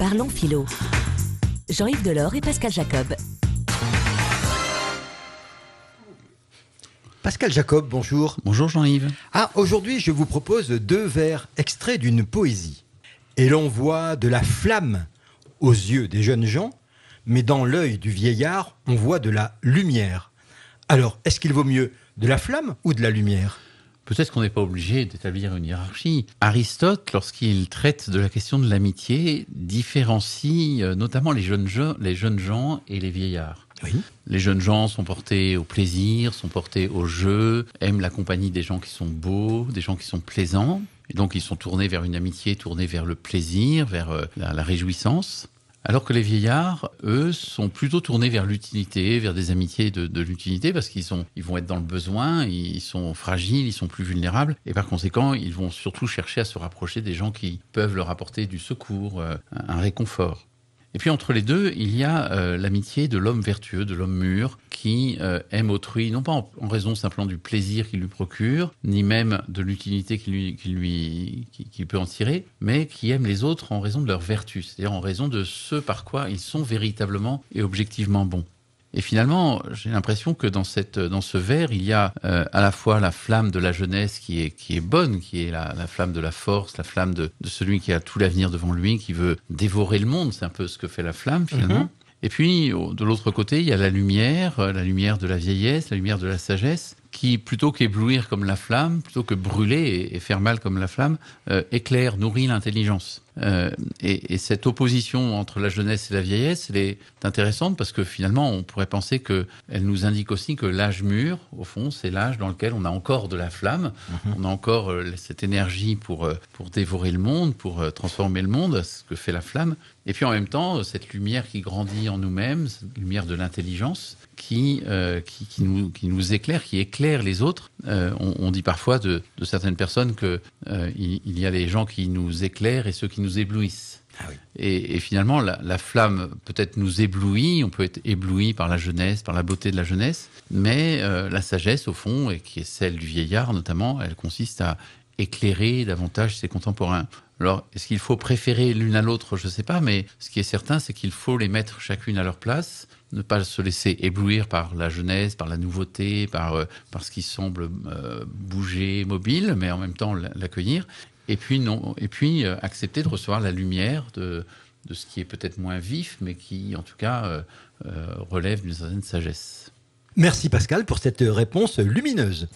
Parlons philo. Jean-Yves Delors et Pascal Jacob. Pascal Jacob, bonjour. Bonjour Jean-Yves. Ah, aujourd'hui, je vous propose deux vers extraits d'une poésie. Et l'on voit de la flamme aux yeux des jeunes gens, mais dans l'œil du vieillard, on voit de la lumière. Alors, est-ce qu'il vaut mieux de la flamme ou de la lumière? Peut-être qu'on n'est pas obligé d'établir une hiérarchie. Aristote, lorsqu'il traite de la question de l'amitié, différencie euh, notamment les jeunes, gens, les jeunes gens et les vieillards. Oui. Les jeunes gens sont portés au plaisir, sont portés au jeu, aiment la compagnie des gens qui sont beaux, des gens qui sont plaisants. Et donc ils sont tournés vers une amitié, tournés vers le plaisir, vers euh, la, la réjouissance. Alors que les vieillards, eux, sont plutôt tournés vers l'utilité, vers des amitiés de, l'utilité, parce qu'ils vont être dans le besoin, ils sont fragiles, ils sont plus vulnérables, et par conséquent, ils vont surtout chercher à se rapprocher des gens qui peuvent leur apporter du secours, euh, un réconfort. Et puis entre les deux, il y a euh, l'amitié de l'homme vertueux, de l'homme mûr, qui euh, aime autrui, non pas en, raison simplement du plaisir qu'il lui procure, ni même de l'utilité qu'il peut en tirer, mais qui aime les autres en raison de leur vertu, c'est-à-dire en raison de ce par quoi ils sont véritablement et objectivement bons. Et finalement, j'ai l'impression que dans cette, dans ce vers, il y a euh, à la fois la flamme de la jeunesse qui est, qui est bonne, qui est la, la flamme de la force, la flamme de, de celui qui a tout l'avenir devant lui, qui veut dévorer le monde. C'est un peu ce que fait la flamme finalement. Mm -hmm. Et puis, de l'autre côté, il y a la lumière, la lumière de la vieillesse, la lumière de la sagesse, qui, plutôt qu'éblouir comme la flamme, plutôt que brûler et, faire mal comme la flamme, euh, éclaire, nourrit l'intelligence. Euh, et, et, cette opposition entre la jeunesse et la vieillesse, elle est intéressante parce que finalement, on pourrait penser qu'elle nous indique aussi que l'âge mûr, au fond, c'est l'âge dans lequel on a encore de la flamme, mm -hmm. on a encore euh, cette énergie pour, pour dévorer le monde, pour transformer le monde, ce que fait la flamme. Et puis en même temps, cette lumière qui grandit en nous-mêmes, cette lumière de l'intelligence, qui, qui, qui, nous, qui nous éclaire, qui éclaire les autres. Euh, on, on, dit parfois de, de certaines personnes qu'il euh, il, il y a les gens qui nous éclairent et ceux qui nous éblouissent. Ah oui. et, et, finalement, la, la flamme peut-être nous éblouit, on peut être ébloui par la jeunesse, par la beauté de la jeunesse, mais euh, la sagesse, au fond, et qui est celle du vieillard notamment, elle consiste à éclairer davantage ses contemporains. Alors, est-ce qu'il faut préférer l'une à l'autre? Je ne sais pas, mais ce qui est certain, c'est qu'il faut les mettre chacune à leur place, ne pas se laisser éblouir par la jeunesse, par la nouveauté, par, euh, ce qui semble euh, bouger, mobile, mais en même temps l'accueillir. Et puis, non, et puis euh, accepter de recevoir la lumière de, de ce qui est peut-être moins vif, mais qui, en tout cas, relève d'une certaine sagesse. Merci Pascal pour cette réponse lumineuse.